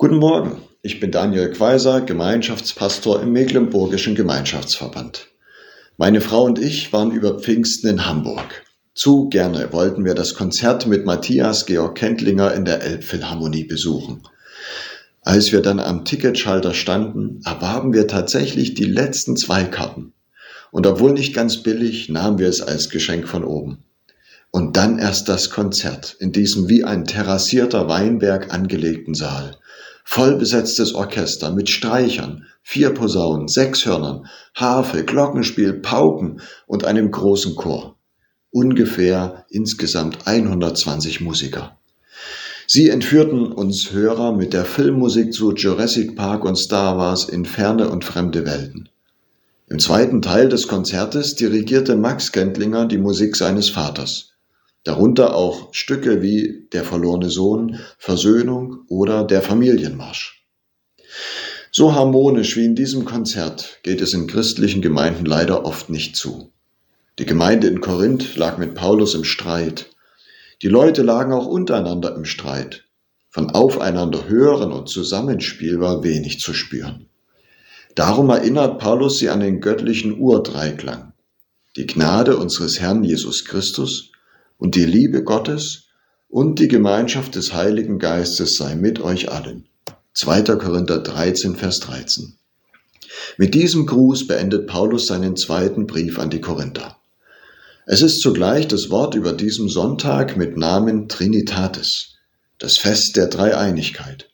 Guten Morgen, ich bin Daniel Quaiser, Gemeinschaftspastor im Mecklenburgischen Gemeinschaftsverband. Meine Frau und ich waren über Pfingsten in Hamburg. Zu gerne wollten wir das Konzert mit Matthias Georg Kendlinger in der Elbphilharmonie besuchen. Als wir dann am Ticketschalter standen, erwarben wir tatsächlich die letzten zwei Karten. Und obwohl nicht ganz billig, nahmen wir es als Geschenk von oben. Und dann erst das Konzert in diesem wie ein terrassierter Weinberg angelegten Saal. Voll besetztes Orchester mit Streichern, vier Posaunen, sechs Hörnern, Harfe, Glockenspiel, Pauken und einem großen Chor. Ungefähr insgesamt 120 Musiker. Sie entführten uns Hörer mit der Filmmusik zu Jurassic Park und Star Wars in ferne und fremde Welten. Im zweiten Teil des Konzertes dirigierte Max Kendlinger die Musik seines Vaters. Darunter auch Stücke wie Der verlorene Sohn, Versöhnung oder Der Familienmarsch. So harmonisch wie in diesem Konzert geht es in christlichen Gemeinden leider oft nicht zu. Die Gemeinde in Korinth lag mit Paulus im Streit. Die Leute lagen auch untereinander im Streit. Von aufeinander hören und Zusammenspiel war wenig zu spüren. Darum erinnert Paulus sie an den göttlichen Urdreiklang. Die Gnade unseres Herrn Jesus Christus und die Liebe Gottes und die Gemeinschaft des Heiligen Geistes sei mit euch allen. 2. Korinther 13, Vers 13. Mit diesem Gruß beendet Paulus seinen zweiten Brief an die Korinther. Es ist zugleich das Wort über diesem Sonntag mit Namen Trinitatis, das Fest der Dreieinigkeit.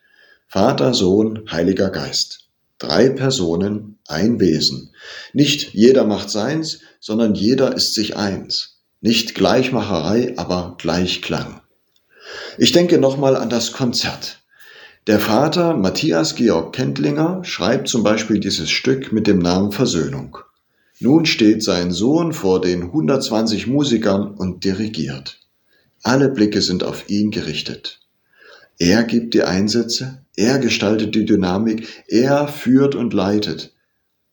Vater, Sohn, Heiliger Geist. Drei Personen, ein Wesen. Nicht jeder macht seins, sondern jeder ist sich eins. Nicht Gleichmacherei, aber Gleichklang. Ich denke nochmal an das Konzert. Der Vater Matthias Georg Kendlinger schreibt zum Beispiel dieses Stück mit dem Namen Versöhnung. Nun steht sein Sohn vor den 120 Musikern und dirigiert. Alle Blicke sind auf ihn gerichtet. Er gibt die Einsätze, er gestaltet die Dynamik, er führt und leitet.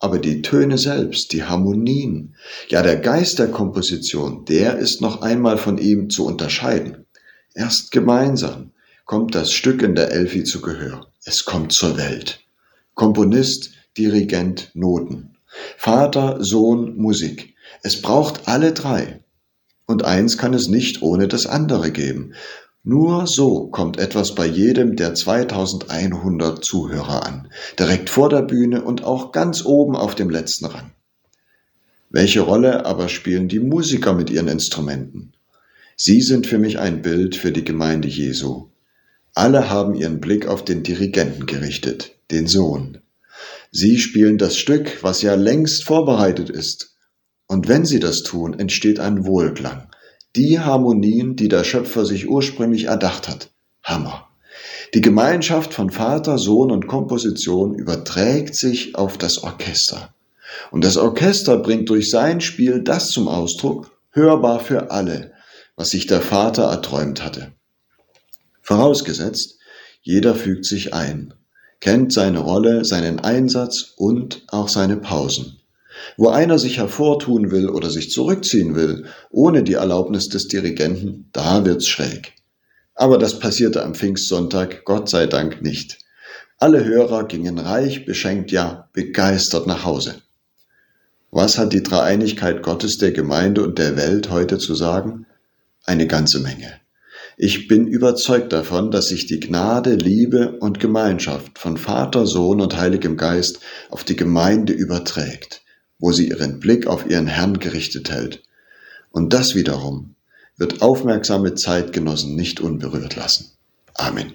Aber die Töne selbst, die Harmonien, ja der Geist der Komposition, der ist noch einmal von ihm zu unterscheiden. Erst gemeinsam kommt das Stück in der Elfi zu Gehör. Es kommt zur Welt. Komponist, Dirigent, Noten. Vater, Sohn, Musik. Es braucht alle drei. Und eins kann es nicht ohne das andere geben. Nur so kommt etwas bei jedem der 2100 Zuhörer an, direkt vor der Bühne und auch ganz oben auf dem letzten Rang. Welche Rolle aber spielen die Musiker mit ihren Instrumenten? Sie sind für mich ein Bild für die Gemeinde Jesu. Alle haben ihren Blick auf den Dirigenten gerichtet, den Sohn. Sie spielen das Stück, was ja längst vorbereitet ist. Und wenn sie das tun, entsteht ein Wohlklang. Die Harmonien, die der Schöpfer sich ursprünglich erdacht hat. Hammer. Die Gemeinschaft von Vater, Sohn und Komposition überträgt sich auf das Orchester. Und das Orchester bringt durch sein Spiel das zum Ausdruck, hörbar für alle, was sich der Vater erträumt hatte. Vorausgesetzt, jeder fügt sich ein kennt seine Rolle, seinen Einsatz und auch seine Pausen. Wo einer sich hervortun will oder sich zurückziehen will, ohne die Erlaubnis des Dirigenten, da wird's schräg. Aber das passierte am Pfingstsonntag, Gott sei Dank nicht. Alle Hörer gingen reich, beschenkt, ja, begeistert nach Hause. Was hat die Dreieinigkeit Gottes der Gemeinde und der Welt heute zu sagen? Eine ganze Menge. Ich bin überzeugt davon, dass sich die Gnade, Liebe und Gemeinschaft von Vater, Sohn und Heiligem Geist auf die Gemeinde überträgt, wo sie ihren Blick auf ihren Herrn gerichtet hält. Und das wiederum wird aufmerksame Zeitgenossen nicht unberührt lassen. Amen.